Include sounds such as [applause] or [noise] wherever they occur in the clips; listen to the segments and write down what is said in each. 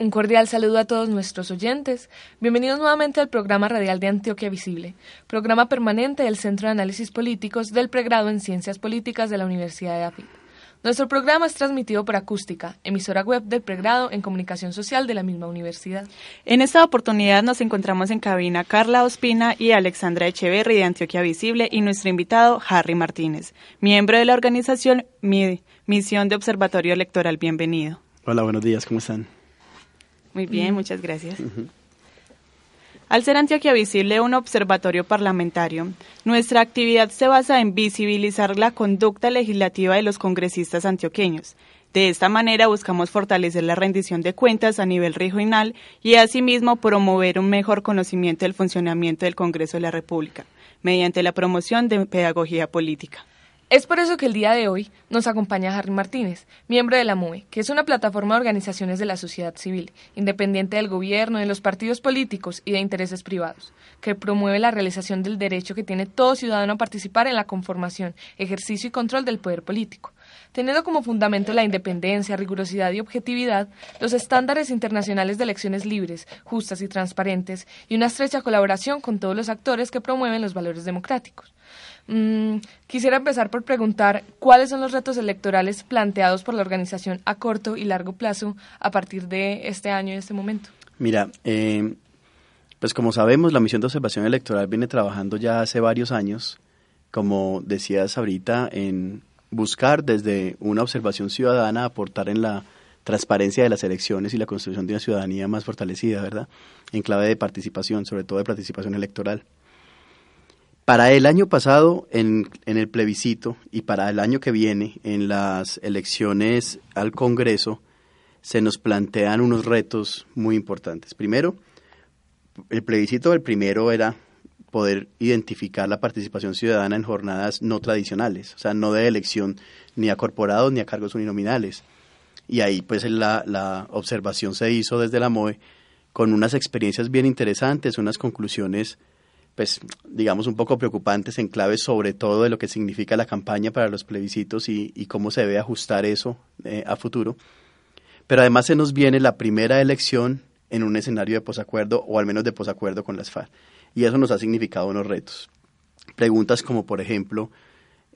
Un cordial saludo a todos nuestros oyentes. Bienvenidos nuevamente al programa radial de Antioquia Visible, programa permanente del Centro de Análisis Políticos del pregrado en Ciencias Políticas de la Universidad de AFIT. Nuestro programa es transmitido por Acústica, emisora web del pregrado en Comunicación Social de la misma universidad. En esta oportunidad nos encontramos en cabina Carla Ospina y Alexandra Echeverri de Antioquia Visible y nuestro invitado Harry Martínez, miembro de la organización Misión de Observatorio Electoral. Bienvenido. Hola, buenos días, ¿cómo están? Muy bien, muchas gracias. Al ser Antioquia Visible un observatorio parlamentario, nuestra actividad se basa en visibilizar la conducta legislativa de los congresistas antioqueños. De esta manera buscamos fortalecer la rendición de cuentas a nivel regional y asimismo promover un mejor conocimiento del funcionamiento del Congreso de la República, mediante la promoción de pedagogía política. Es por eso que el día de hoy nos acompaña Harry Martínez, miembro de la MUE, que es una plataforma de organizaciones de la sociedad civil, independiente del gobierno, de los partidos políticos y de intereses privados, que promueve la realización del derecho que tiene todo ciudadano a participar en la conformación, ejercicio y control del poder político. Teniendo como fundamento la independencia, rigurosidad y objetividad, los estándares internacionales de elecciones libres, justas y transparentes, y una estrecha colaboración con todos los actores que promueven los valores democráticos. Mm, quisiera empezar por preguntar cuáles son los retos electorales planteados por la organización a corto y largo plazo a partir de este año y este momento. Mira, eh, pues como sabemos, la misión de observación electoral viene trabajando ya hace varios años, como decías ahorita, en buscar desde una observación ciudadana aportar en la transparencia de las elecciones y la construcción de una ciudadanía más fortalecida, ¿verdad? En clave de participación, sobre todo de participación electoral. Para el año pasado, en, el plebiscito, y para el año que viene, en las elecciones al Congreso, se nos plantean unos retos muy importantes. Primero, el plebiscito del primero era poder identificar la participación ciudadana en jornadas no tradicionales, o sea, no de elección ni a corporados ni a cargos uninominales. Y ahí pues la, la observación se hizo desde la MOE con unas experiencias bien interesantes, unas conclusiones pues digamos un poco preocupantes en clave sobre todo de lo que significa la campaña para los plebiscitos y, cómo se debe ajustar eso eh, a futuro. Pero además se nos viene la primera elección en un escenario de posacuerdo o al menos de posacuerdo con las FARC. Y eso nos ha significado unos retos. Preguntas como, por ejemplo,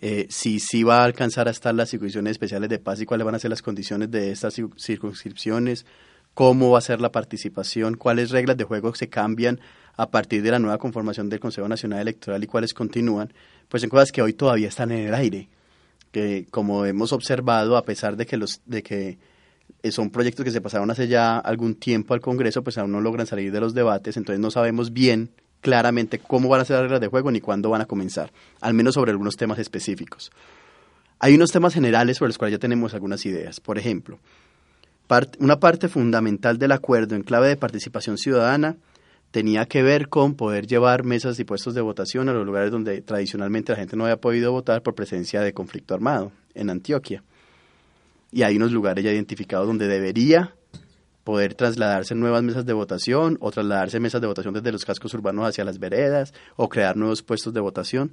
eh, si sí va a alcanzar a estar las circunscripciones especiales de paz y cuáles van a ser las condiciones de estas circunscripciones, cómo va a ser la participación, cuáles reglas de juego se cambian a partir de la nueva conformación del Consejo Nacional Electoral y cuáles continúan, pues son cosas que hoy todavía están en el aire, que como hemos observado, a pesar de que los de que son proyectos que se pasaron hace ya algún tiempo al Congreso, pues aún no logran salir de los debates, entonces no sabemos bien claramente cómo van a ser las reglas de juego ni cuándo van a comenzar, al menos sobre algunos temas específicos. Hay unos temas generales sobre los cuales ya tenemos algunas ideas. Por ejemplo, una parte fundamental del acuerdo en clave de participación ciudadana tenía que ver con poder llevar mesas y puestos de votación a los lugares donde tradicionalmente la gente no había podido votar por presencia de conflicto armado, en Antioquia. Y hay unos lugares ya identificados donde debería poder trasladarse nuevas mesas de votación o trasladarse mesas de votación desde los cascos urbanos hacia las veredas o crear nuevos puestos de votación.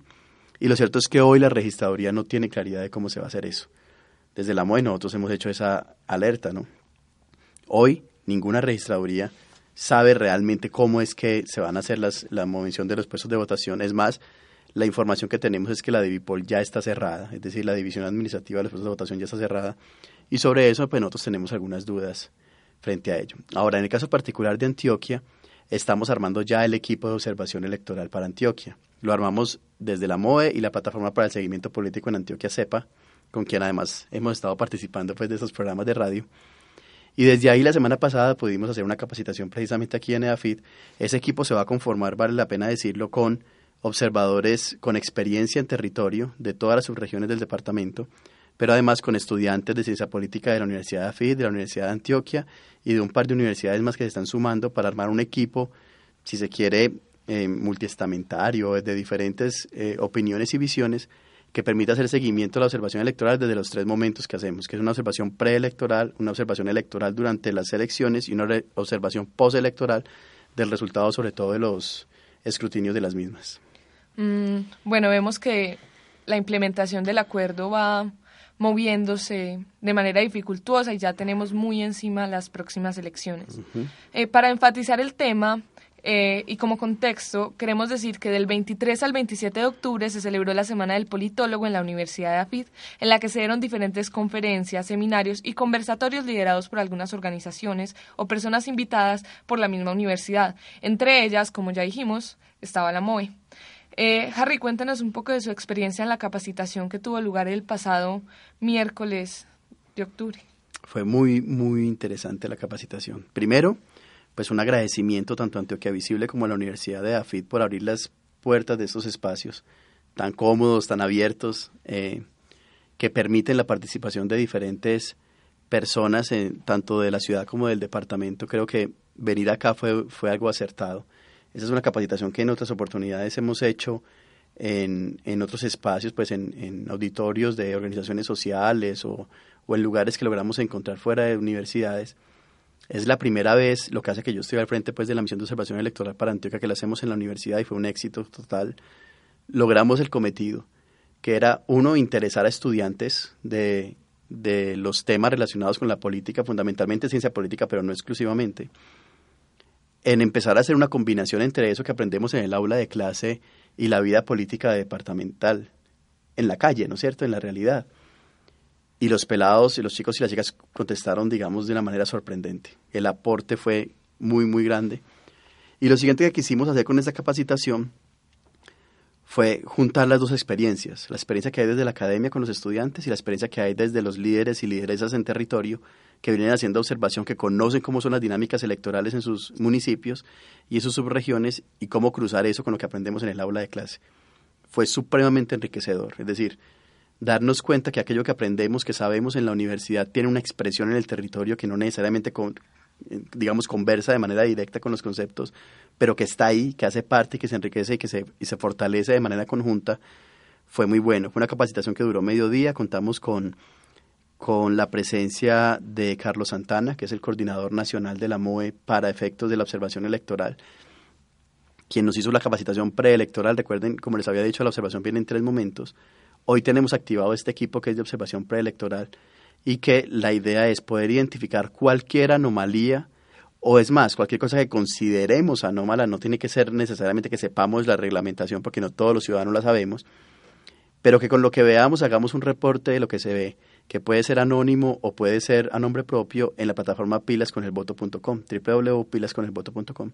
Y lo cierto es que hoy la registraduría no tiene claridad de cómo se va a hacer eso. Desde la MOE nosotros hemos hecho esa alerta, ¿no? Hoy ninguna registraduría sabe realmente cómo es que se van a hacer las, la movilización de los puestos de votación. Es más, la información que tenemos es que la Divipol ya está cerrada, es decir, la división administrativa de los puestos de votación ya está cerrada. Y sobre eso, pues nosotros tenemos algunas dudas frente a ello. Ahora, en el caso particular de Antioquia, estamos armando ya el equipo de observación electoral para Antioquia. Lo armamos desde la MOE y la Plataforma para el Seguimiento Político en Antioquia, CEPA, con quien además hemos estado participando pues, de esos programas de radio. Y desde ahí la semana pasada pudimos hacer una capacitación precisamente aquí en EAFIT. Ese equipo se va a conformar, vale la pena decirlo, con observadores con experiencia en territorio de todas las subregiones del departamento, pero además con estudiantes de ciencia política de la Universidad de AFIT, de la Universidad de Antioquia y de un par de universidades más que se están sumando para armar un equipo, si se quiere, eh, multiestamentario, de diferentes eh, opiniones y visiones, que permita hacer seguimiento a la observación electoral desde los tres momentos que hacemos, que es una observación preelectoral, una observación electoral durante las elecciones y una observación postelectoral del resultado sobre todo de los escrutinios de las mismas. Mm, bueno, vemos que la implementación del acuerdo va moviéndose de manera dificultuosa y ya tenemos muy encima las próximas elecciones. Eh, para enfatizar el tema, eh, y como contexto, queremos decir que del 23 al 27 de octubre se celebró la Semana del Politólogo en la Universidad de AFID, en la que se dieron diferentes conferencias, seminarios y conversatorios liderados por algunas organizaciones o personas invitadas por la misma universidad. Entre ellas, como ya dijimos, estaba la MOE. Eh, Harry, cuéntanos un poco de su experiencia en la capacitación que tuvo lugar el pasado miércoles de octubre. Fue muy, muy interesante la capacitación. Primero, pues un agradecimiento tanto a Antioquia Visible como a la Universidad de AFIT por abrir las puertas de estos espacios tan cómodos, tan abiertos, eh, que permiten la participación de diferentes personas, tanto de la ciudad como del departamento. Creo que venir acá fue, fue algo acertado. Esa es una capacitación que en otras oportunidades hemos hecho en, en otros espacios, pues en, en, auditorios de organizaciones sociales o, o en lugares que logramos encontrar fuera de universidades es la primera vez, lo que hace que yo estoy al frente pues, de la misión de observación electoral para Antioquia, que la hacemos en la universidad y fue un éxito total. Logramos el cometido, que era, uno, interesar a estudiantes de, de los temas relacionados con la política, fundamentalmente ciencia política, pero no exclusivamente, en empezar a hacer una combinación entre eso que aprendemos en el aula de clase y la vida política departamental, en la calle, ¿no es cierto?, en la realidad. Y los pelados y los chicos y las chicas contestaron, digamos, de una manera sorprendente. El aporte fue muy, muy grande. Y lo siguiente que quisimos hacer con esta capacitación fue juntar las dos experiencias, la experiencia que hay desde la academia con los estudiantes y la experiencia que hay desde los líderes y lideresas en territorio que vienen haciendo observación, que conocen cómo son las dinámicas electorales en sus municipios y en sus subregiones y cómo cruzar eso con lo que aprendemos en el aula de clase. Fue supremamente enriquecedor, es decir, darnos cuenta que aquello que aprendemos, que sabemos en la universidad, tiene una expresión en el territorio que no necesariamente, digamos, conversa de manera directa con los conceptos, pero que está ahí, que hace parte que se enriquece y que se, y se fortalece de manera conjunta, fue muy bueno. Fue una capacitación que duró medio día, contamos con, con la presencia de Carlos Santana, que es el coordinador nacional de la MOE para efectos de la observación electoral, quien nos hizo la capacitación preelectoral. Recuerden, como les había dicho, la observación viene en tres momentos Hoy tenemos activado este equipo que es de observación preelectoral y que la idea es poder identificar cualquier anomalía o es más, cualquier cosa que consideremos anómala, no tiene que ser necesariamente que sepamos la reglamentación porque no todos los ciudadanos la sabemos, pero que con lo que veamos hagamos un reporte de lo que se ve, que puede ser anónimo o puede ser a nombre propio en la plataforma pilasconelvoto.com, www.pilasconelvoto.com.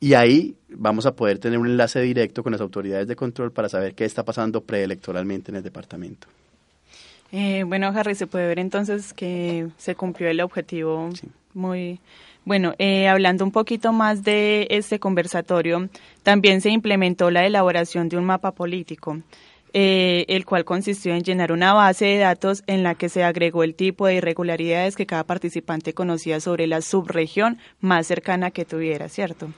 Y ahí vamos a poder tener un enlace directo con las autoridades de control para saber qué está pasando preelectoralmente en el departamento. Eh, bueno, Harry, se puede ver entonces que se cumplió el objetivo muy bueno. Eh, hablando un poquito más de este conversatorio, también se implementó la elaboración de un mapa político. Eh, el cual consistió en llenar una base de datos en la que se agregó el tipo de irregularidades que cada participante conocía sobre la subregión más cercana que tuviera, ¿cierto?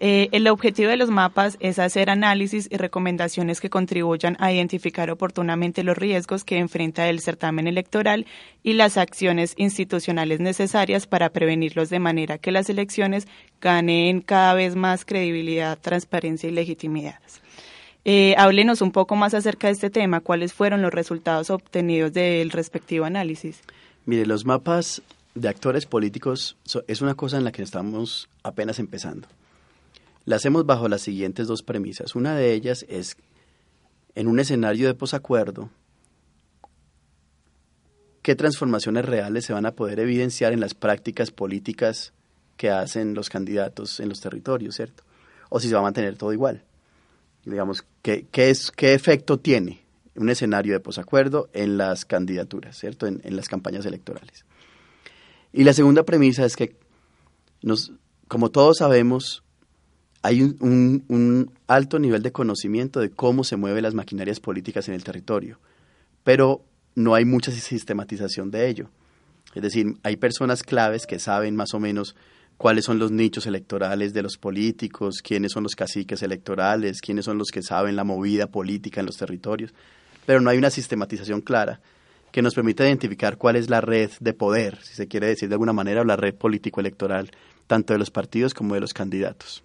Eh, el objetivo de los mapas es hacer análisis y recomendaciones que contribuyan a identificar oportunamente los riesgos que enfrenta el certamen electoral y las acciones institucionales necesarias para prevenirlos de manera que las elecciones ganen cada vez más credibilidad, transparencia y legitimidad. Eh, háblenos un poco más acerca de este tema. ¿Cuáles fueron los resultados obtenidos del respectivo análisis? Mire, los mapas de actores políticos es una cosa en la que estamos apenas empezando. La hacemos bajo las siguientes dos premisas. Una de ellas es, en un escenario de posacuerdo, qué transformaciones reales se van a poder evidenciar en las prácticas políticas que hacen los candidatos en los territorios, ¿cierto? O si se va a mantener todo igual digamos, ¿qué, qué, es, qué efecto tiene un escenario de posacuerdo en las candidaturas, ¿cierto? En, las campañas electorales. Y la segunda premisa es que, nos, como todos sabemos, hay un, un, alto nivel de conocimiento de cómo se mueven las maquinarias políticas en el territorio, pero no hay mucha sistematización de ello. Es decir, hay personas claves que saben más o menos cuáles son los nichos electorales de los políticos, quiénes son los caciques electorales, quiénes son los que saben la movida política en los territorios, pero no hay una sistematización clara que nos permita identificar cuál es la red de poder, si se quiere decir de alguna manera, o la red político-electoral, tanto de los partidos como de los candidatos.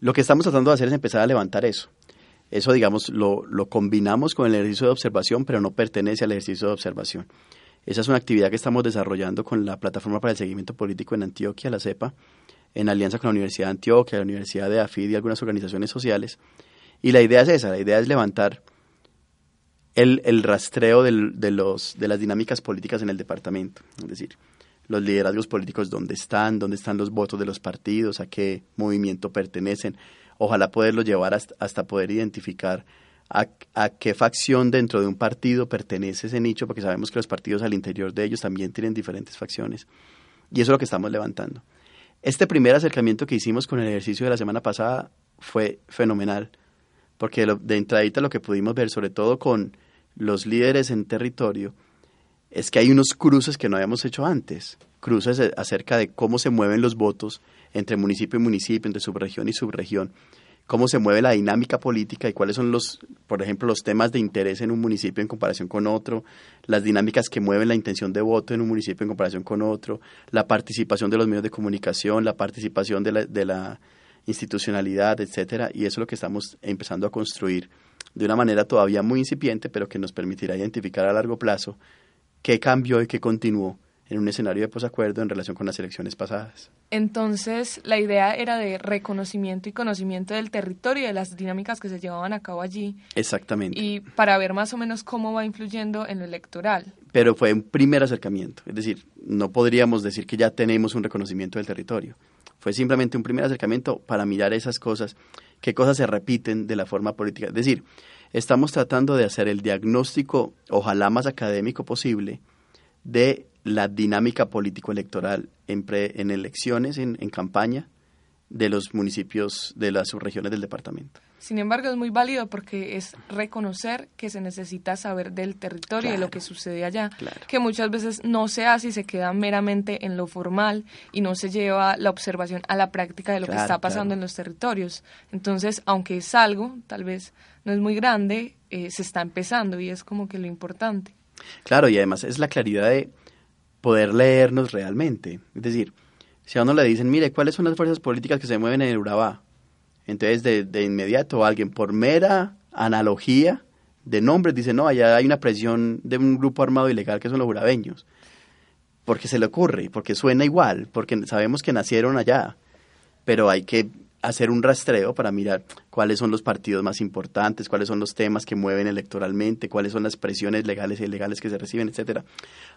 Lo que estamos tratando de hacer es empezar a levantar eso. Eso, digamos, lo, lo combinamos con el ejercicio de observación, pero no pertenece al ejercicio de observación. Esa es una actividad que estamos desarrollando con la Plataforma para el Seguimiento Político en Antioquia, la CEPA, en alianza con la Universidad de Antioquia, la Universidad de AFID y algunas organizaciones sociales. Y la idea es esa, la idea es levantar el, el rastreo de, los, de las dinámicas políticas en el departamento. Es decir, los liderazgos políticos, dónde están, dónde están los votos de los partidos, a qué movimiento pertenecen. Ojalá poderlo llevar hasta poder identificar a, qué facción dentro de un partido pertenece ese nicho, porque sabemos que los partidos al interior de ellos también tienen diferentes facciones. Y eso es lo que estamos levantando. Este primer acercamiento que hicimos con el ejercicio de la semana pasada fue fenomenal, porque de entradita lo que pudimos ver, sobre todo con los líderes en territorio, es que hay unos cruces que no habíamos hecho antes, cruces acerca de cómo se mueven los votos entre municipio y municipio, entre subregión y subregión, cómo se mueve la dinámica política y cuáles son los, por ejemplo, los temas de interés en un municipio en comparación con otro, las dinámicas que mueven la intención de voto en un municipio en comparación con otro, la participación de los medios de comunicación, la participación de la, de la institucionalidad, etcétera, y eso es lo que estamos empezando a construir de una manera todavía muy incipiente, pero que nos permitirá identificar a largo plazo qué cambió y qué continuó en un escenario de posacuerdo en relación con las elecciones pasadas. Entonces, la idea era de reconocimiento y conocimiento del territorio y de las dinámicas que se llevaban a cabo allí. Exactamente. Y para ver más o menos cómo va influyendo en lo electoral. Pero fue un primer acercamiento, es decir, no podríamos decir que ya tenemos un reconocimiento del territorio. Fue simplemente un primer acercamiento para mirar esas cosas, qué cosas se repiten de la forma política. Es decir, estamos tratando de hacer el diagnóstico, ojalá más académico posible, de la dinámica político-electoral en, en elecciones, en, en, campaña de los municipios de las subregiones del departamento. Sin embargo, es muy válido porque es reconocer que se necesita saber del territorio y de lo que sucede allá, que muchas veces no se hace y se queda meramente en lo formal y no se lleva la observación a la práctica de lo que está pasando en los territorios. Entonces, aunque es algo, tal vez no es muy grande, eh, se está empezando y es como que lo importante. Claro, y además es la claridad de poder leernos realmente. Es decir, si a uno le dicen, mire, ¿cuáles son las fuerzas políticas que se mueven en Urabá? Entonces, de, de inmediato, alguien por mera analogía de nombres dice, no, allá hay una presión de un grupo armado ilegal que son los urabeños. Porque se le ocurre, porque suena igual, porque sabemos que nacieron allá. Pero hay que hacer un rastreo para mirar cuáles son los partidos más importantes, cuáles son los temas que mueven electoralmente, cuáles son las presiones legales e ilegales que se reciben, etcétera.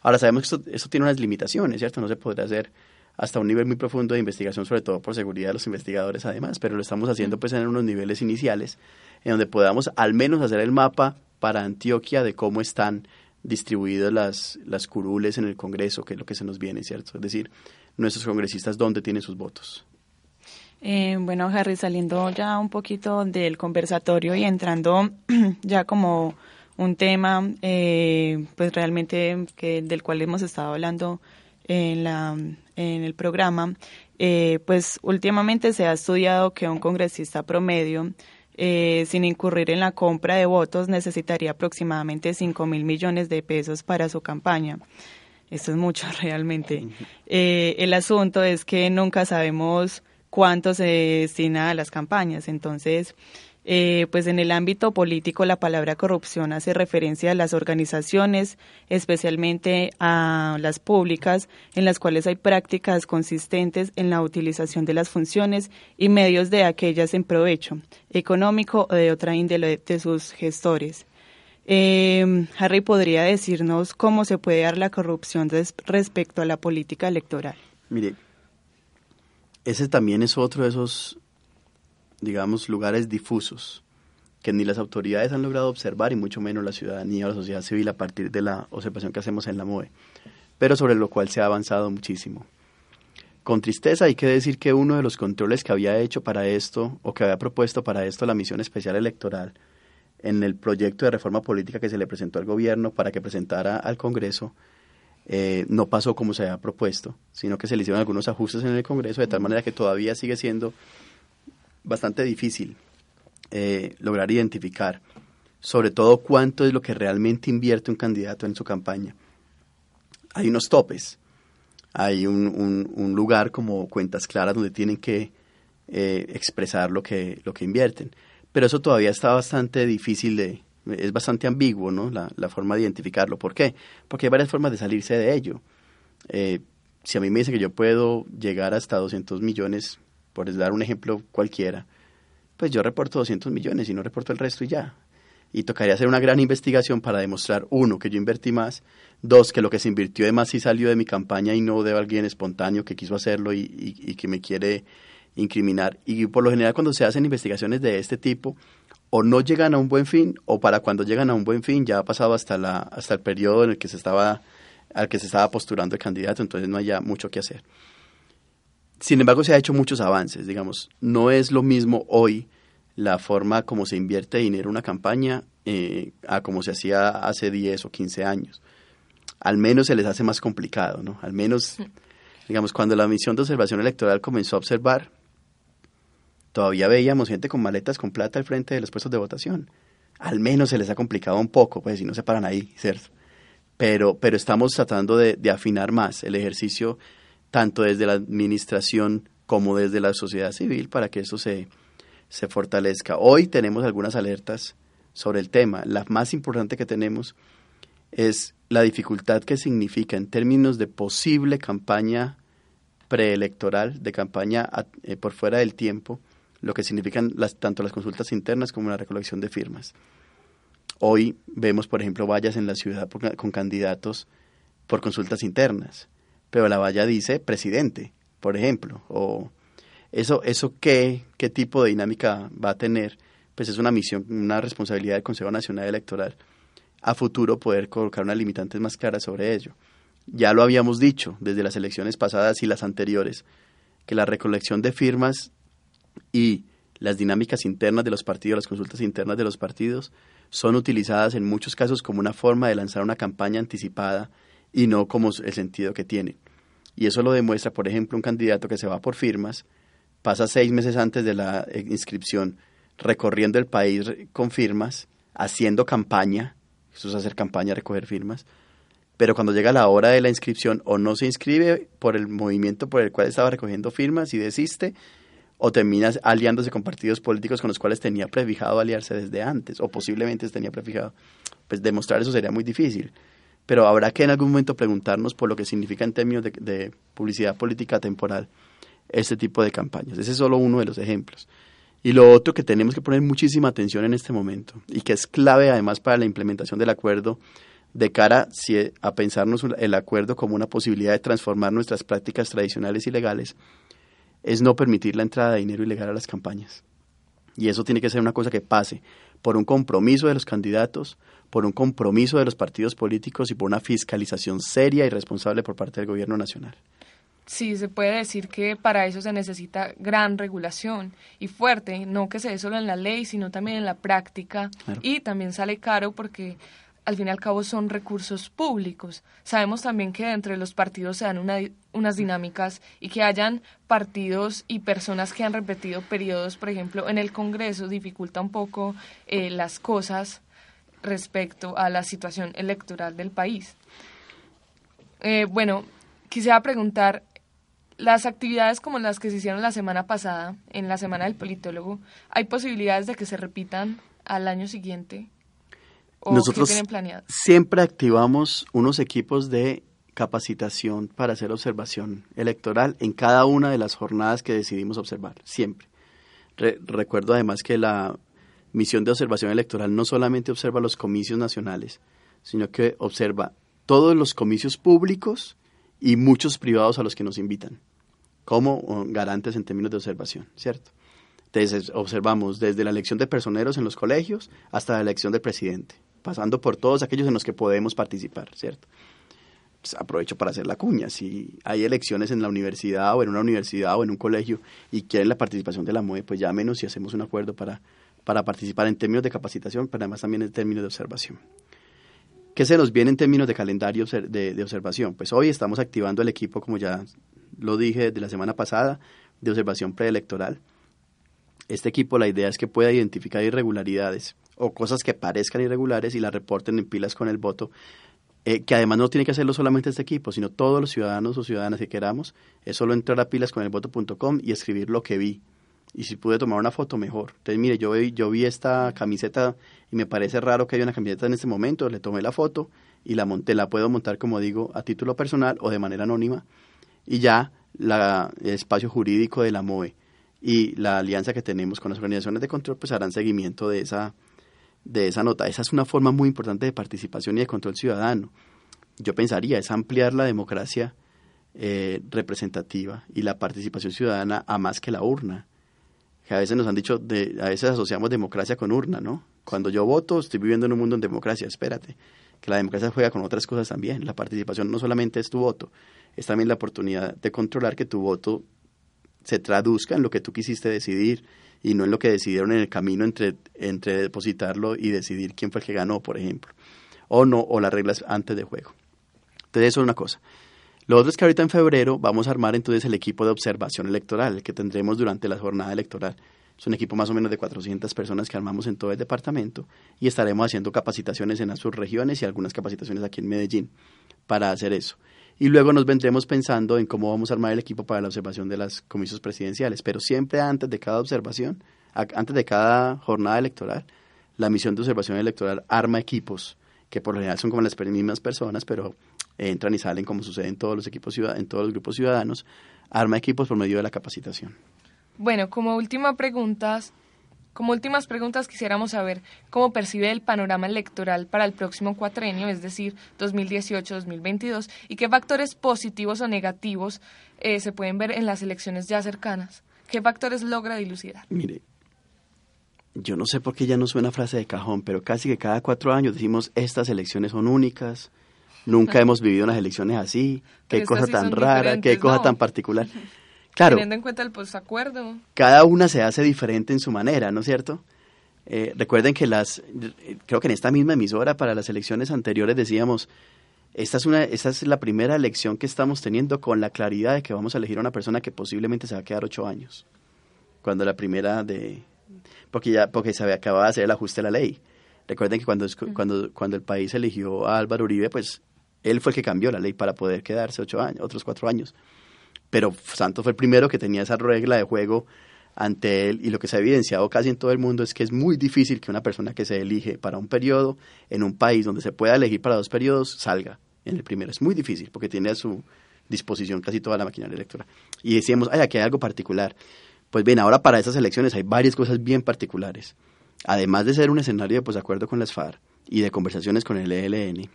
Ahora sabemos que esto, tiene unas limitaciones, ¿cierto? No se podrá hacer hasta un nivel muy profundo de investigación, sobre todo por seguridad de los investigadores además, pero lo estamos haciendo pues en unos niveles iniciales en donde podamos al menos hacer el mapa para Antioquia de cómo están distribuidas las, las curules en el Congreso, que es lo que se nos viene, ¿cierto? Es decir, nuestros congresistas dónde tienen sus votos. Eh, bueno, Harry, saliendo ya un poquito del conversatorio y entrando [clears throat] ya como un tema, eh, pues realmente que del cual hemos estado hablando en la en el programa, eh, pues últimamente se ha estudiado que un congresista promedio sin incurrir en la compra de votos necesitaría aproximadamente 5 mil millones de pesos para su campaña. Esto es mucho [laughs] realmente. el asunto es que nunca sabemos cuánto se destina a las campañas. Entonces, eh, pues en el ámbito político la palabra corrupción hace referencia a las organizaciones, especialmente a las públicas, en las cuales hay prácticas consistentes en la utilización de las funciones y medios de aquellas en provecho económico o de otra índole de sus gestores. Eh, Harry podría decirnos cómo se puede dar la corrupción respecto a la política electoral. Mire, ese también es otro de esos, digamos, lugares difusos que ni las autoridades han logrado observar y mucho menos la ciudadanía o la sociedad civil a partir de la observación que hacemos en la MOE, pero sobre lo cual se ha avanzado muchísimo. Con tristeza hay que decir que uno de los controles que había hecho para esto o que había propuesto para esto la Misión Especial Electoral en el proyecto de reforma política que se le presentó al gobierno para que presentara al Congreso eh, no pasó como se había propuesto, sino que se le hicieron algunos ajustes en el Congreso, de tal manera que todavía sigue siendo bastante difícil eh, lograr identificar, sobre todo cuánto es lo que realmente invierte un candidato en su campaña. Hay unos topes, hay un, lugar como cuentas claras donde tienen que eh, expresar lo que, lo que invierten, pero eso todavía está bastante difícil de, es bastante ambiguo, ¿no? La, la, forma de identificarlo. ¿Por qué? Porque hay varias formas de salirse de ello. Eh, si a mí me dice que yo puedo llegar hasta 200 millones, por dar un ejemplo cualquiera, pues yo reporto 200 millones y no reporto el resto y ya. Y tocaría hacer una gran investigación para demostrar, uno, que yo invertí más, dos, que lo que se invirtió de más sí salió de mi campaña y no de alguien espontáneo que quiso hacerlo y, y que me quiere incriminar. Y por lo general cuando se hacen investigaciones de este tipo, o no llegan a un buen fin o para cuando llegan a un buen fin ya ha pasado hasta la hasta el periodo en el que se estaba al que se estaba posturando el candidato, entonces no haya mucho que hacer. Sin embargo, se ha hecho muchos avances, digamos, no es lo mismo hoy la forma como se invierte dinero en una campaña eh, a como se hacía hace 10 o 15 años. Al menos se les hace más complicado, ¿no? Al menos, digamos, cuando la misión de observación electoral comenzó a observar, todavía veíamos gente con maletas con plata al frente de los puestos de votación. Al menos se les ha complicado un poco, pues si no se paran ahí, ¿cierto? Pero, pero estamos tratando de, afinar más el ejercicio, tanto desde la administración como desde la sociedad civil, para que eso se, se fortalezca. Hoy tenemos algunas alertas sobre el tema. La más importante que tenemos es la dificultad que significa en términos de posible campaña preelectoral, de campaña eh, por fuera del tiempo, lo que significan las, tanto las consultas internas como la recolección de firmas. Hoy vemos, por ejemplo, vallas en la ciudad con candidatos por consultas internas, pero la valla dice presidente, por ejemplo, o eso, eso qué, qué tipo de dinámica va a tener, pues es una misión, una responsabilidad del Consejo Nacional Electoral a futuro poder colocar unas limitantes más claras sobre ello. Ya lo habíamos dicho desde las elecciones pasadas y las anteriores, que la recolección de firmas y las dinámicas internas de los partidos, las consultas internas de los partidos, son utilizadas en muchos casos como una forma de lanzar una campaña anticipada y no como el sentido que tiene. Y eso lo demuestra, por ejemplo, un candidato que se va por firmas, pasa seis meses antes de la inscripción recorriendo el país con firmas, haciendo campaña, eso es hacer campaña, recoger firmas, pero cuando llega la hora de la inscripción o no se inscribe por el movimiento por el cual estaba recogiendo firmas y desiste, o terminas aliándose con partidos políticos con los cuales tenía prefijado aliarse desde antes, o posiblemente tenía prefijado, pues demostrar eso sería muy difícil. Pero habrá que en algún momento preguntarnos por lo que significa en términos de, publicidad política temporal este tipo de campañas. Ese es solo uno de los ejemplos. Y lo otro que tenemos que poner muchísima atención en este momento, y que es clave además para la implementación del acuerdo, de cara a pensarnos el acuerdo como una posibilidad de transformar nuestras prácticas tradicionales y legales, es no permitir la entrada de dinero ilegal a las campañas. Y eso tiene que ser una cosa que pase por un compromiso de los candidatos, por un compromiso de los partidos políticos y por una fiscalización seria y responsable por parte del gobierno nacional. Sí, se puede decir que para eso se necesita gran regulación y fuerte, no que se dé solo en la ley, sino también en la práctica. Y también sale caro porque al fin y al cabo son recursos públicos. Sabemos también que entre los partidos se dan unas dinámicas y que hayan partidos y personas que han repetido periodos, por ejemplo, en el Congreso, dificulta un poco eh, las cosas respecto a la situación electoral del país. Eh, bueno, quisiera preguntar, las actividades como las que se hicieron la semana pasada, en la Semana del Politólogo, ¿hay posibilidades de que se repitan al año siguiente? Nosotros siempre activamos unos equipos de capacitación para hacer observación electoral en cada una de las jornadas que decidimos observar, siempre. recuerdo además que la misión de observación electoral no solamente observa los comicios nacionales, sino que observa todos los comicios públicos y muchos privados a los que nos invitan, como garantes en términos de observación, ¿cierto? Entonces observamos desde la elección de personeros en los colegios hasta la elección del presidente pasando por todos aquellos en los que podemos participar, ¿cierto? Pues aprovecho para hacer la cuña. Si hay elecciones en la universidad o en una universidad o en un colegio y quieren la participación de la MOE, pues llámenos y hacemos un acuerdo para, para participar en términos de capacitación, pero además también en términos de observación. ¿Qué se nos viene en términos de calendario de, de, observación? Pues hoy estamos activando el equipo, como ya lo dije de la semana pasada, de observación preelectoral. Este equipo la idea es que pueda identificar irregularidades o cosas que parezcan irregulares y las reporten en pilas con el voto, eh, que además no tiene que hacerlo solamente este equipo, sino todos los ciudadanos o ciudadanas que queramos, es solo entrar a pilas y escribir lo que vi. Y si pude tomar una foto, mejor. Entonces, mire, yo yo vi esta camiseta y me parece raro que haya una camiseta en este momento, le tomé la foto y la monté, la puedo montar, como digo, a título personal o de manera anónima. Y ya la, el espacio jurídico de la MOE y la alianza que tenemos con las organizaciones de control, pues harán seguimiento de esa, de esa nota. Esa es una forma muy importante de participación y de control ciudadano. Yo pensaría, es ampliar la democracia eh, representativa y la participación ciudadana a más que la urna. Que a veces nos han dicho, de, a veces asociamos democracia con urna, ¿no? Cuando yo voto, estoy viviendo en un mundo en democracia, espérate, que la democracia juega con otras cosas también. La participación no solamente es tu voto, es también la oportunidad de controlar que tu voto se traduzca en lo que tú quisiste decidir y no en lo que decidieron en el camino entre, entre depositarlo y decidir quién fue el que ganó, por ejemplo. O no, o las reglas antes de juego. Entonces eso es una cosa. Lo otro es que ahorita en febrero vamos a armar entonces el equipo de observación electoral, el que tendremos durante la jornada electoral. Es un equipo más o menos de 400 personas que armamos en todo el departamento y estaremos haciendo capacitaciones en las subregiones y algunas capacitaciones aquí en Medellín para hacer eso y luego nos vendremos pensando en cómo vamos a armar el equipo para la observación de las comisiones presidenciales. Pero siempre antes de cada observación, antes de cada jornada electoral, la misión de observación electoral arma equipos, que por lo general son como las mismas personas, pero entran y salen como sucede en todos los equipos en todos los grupos ciudadanos, arma equipos por medio de la capacitación. Bueno, como última pregunta, como últimas preguntas quisiéramos saber cómo percibe el panorama electoral para el próximo cuatrenio, es decir, 2018-2022, y qué factores positivos o negativos eh, se pueden ver en las elecciones ya cercanas. ¿Qué factores logra dilucidar? Mire, yo no sé por qué ya no suena frase de cajón, pero casi que cada cuatro años decimos estas elecciones son únicas, nunca [laughs] hemos vivido unas elecciones así, qué cosa tan rara, qué cosa tan particular. Claro. Teniendo en cuenta el posacuerdo. Cada una se hace diferente en su manera, ¿no es cierto? Eh, recuerden que las, creo que en esta misma emisora para las elecciones anteriores decíamos, esta es, una, esta es la primera elección que estamos teniendo con la claridad de que vamos a elegir a una persona que posiblemente se va a quedar ocho años. Cuando la primera de, porque ya, porque se acababa de hacer el ajuste de la ley. Recuerden que cuando, cuando, cuando el país eligió a Álvaro Uribe, pues él fue el que cambió la ley para poder quedarse ocho años, otros cuatro años pero Santos fue el primero que tenía esa regla de juego ante él y lo que se ha evidenciado casi en todo el mundo es que es muy difícil que una persona que se elige para un periodo en un país donde se pueda elegir para dos periodos salga en el primero. Es muy difícil porque tiene a su disposición casi toda la maquinaria electoral. Y decíamos, ay, aquí hay algo particular. Pues bien, ahora para esas elecciones hay varias cosas bien particulares. Además de ser un escenario de acuerdo con las FARC y de conversaciones con el ELN,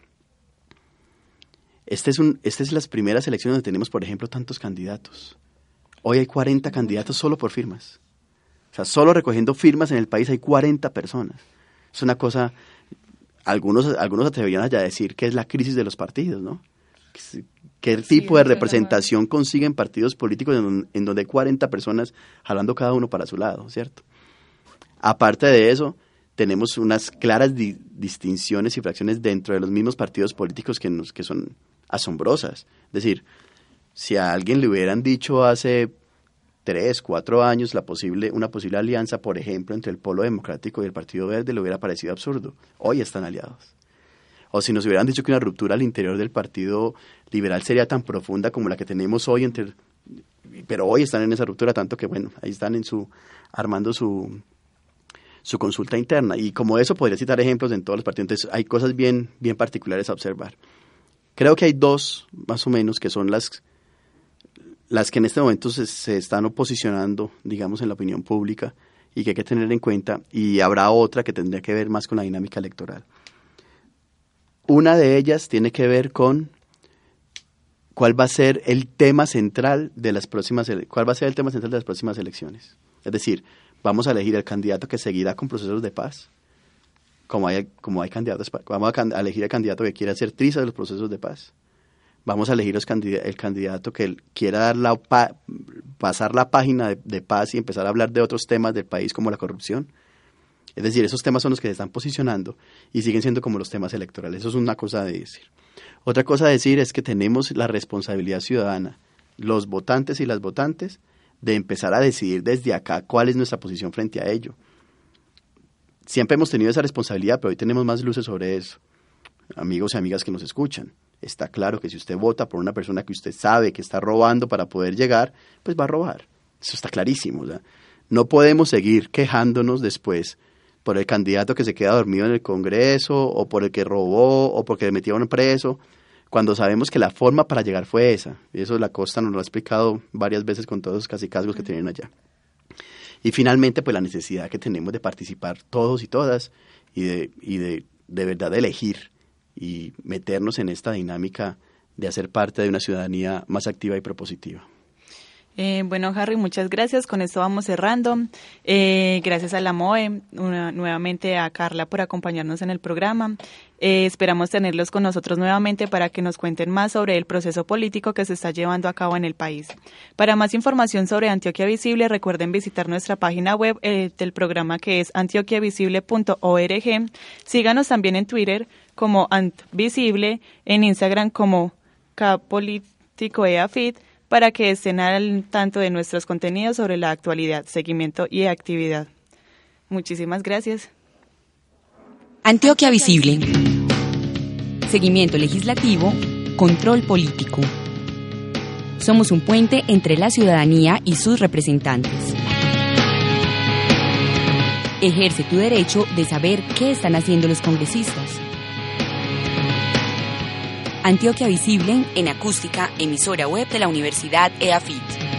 este es un, esta es las primeras elecciones donde tenemos, por ejemplo, tantos candidatos. Hoy hay 40 candidatos solo por firmas. O sea, solo recogiendo firmas en el país hay 40 personas. Es una cosa, algunos, algunos atreverían a decir que es la crisis de los partidos, ¿no? ¿Qué tipo de representación consiguen partidos políticos en, donde hay 40 personas jalando cada uno para su lado, ¿cierto? Aparte de eso, tenemos unas claras distinciones y fracciones dentro de los mismos partidos políticos que, nos, que son asombrosas. Es decir, si a alguien le hubieran dicho hace tres, cuatro años la posible, una posible alianza, por ejemplo, entre el Polo Democrático y el Partido Verde, le hubiera parecido absurdo. Hoy están aliados. O si nos hubieran dicho que una ruptura al interior del Partido Liberal sería tan profunda como la que tenemos hoy entre pero hoy están en esa ruptura tanto que bueno, ahí están en su armando su su consulta interna y como eso podría citar ejemplos en todos los partidos, entonces hay cosas bien bien particulares a observar. Creo que hay dos, más o menos, que son las, las que en este momento se, están oposicionando, digamos, en la opinión pública y que hay que tener en cuenta, y habrá otra que tendría que ver más con la dinámica electoral. Una de ellas tiene que ver con cuál va a ser el tema central de las próximas cuál va a ser el tema central de las próximas elecciones. Es decir, vamos a elegir el candidato que seguirá con procesos de paz, como hay, como hay candidatos, vamos a, elegir el candidato que quiera hacer triza de los procesos de paz. Vamos a elegir el candidato que quiera dar la, pasar la página de, paz y empezar a hablar de otros temas del país como la corrupción. Es decir, esos temas son los que se están posicionando y siguen siendo como los temas electorales. Eso es una cosa de decir. Otra cosa de decir es que tenemos la responsabilidad ciudadana, los votantes y las votantes, de empezar a decidir desde acá cuál es nuestra posición frente a ello. Siempre hemos tenido esa responsabilidad, pero hoy tenemos más luces sobre eso. Amigos y amigas que nos escuchan, está claro que si usted vota por una persona que usted sabe que está robando para poder llegar, pues va a robar. Eso está clarísimo. No podemos seguir quejándonos después por el candidato que se queda dormido en el Congreso o por el que robó o porque le metieron preso, cuando sabemos que la forma para llegar fue esa. Y eso la Costa nos lo ha explicado varias veces con todos los casicazgos que tienen allá. Y finalmente, pues la necesidad que tenemos de participar todos y todas y de, y de, de verdad elegir y meternos en esta dinámica de hacer parte de una ciudadanía más activa y propositiva. Eh, bueno, Harry, muchas gracias. Con esto vamos cerrando. Eh, gracias a la MOE, nuevamente a Carla por acompañarnos en el programa. Eh, esperamos tenerlos con nosotros nuevamente para que nos cuenten más sobre el proceso político que se está llevando a cabo en el país. Para más información sobre Antioquia Visible, recuerden visitar nuestra página web del programa que es antioquiavisible.org. Síganos también en Twitter como AntVisible, en Instagram como Capolíticoeafit para que estén al tanto de nuestros contenidos sobre la actualidad, seguimiento y actividad. Muchísimas gracias. Antioquia Visible. Seguimiento legislativo, control político. Somos un puente entre la ciudadanía y sus representantes. Ejerce tu derecho de saber qué están haciendo los congresistas. Antioquia Visible en acústica, emisora web de la Universidad EAFIT.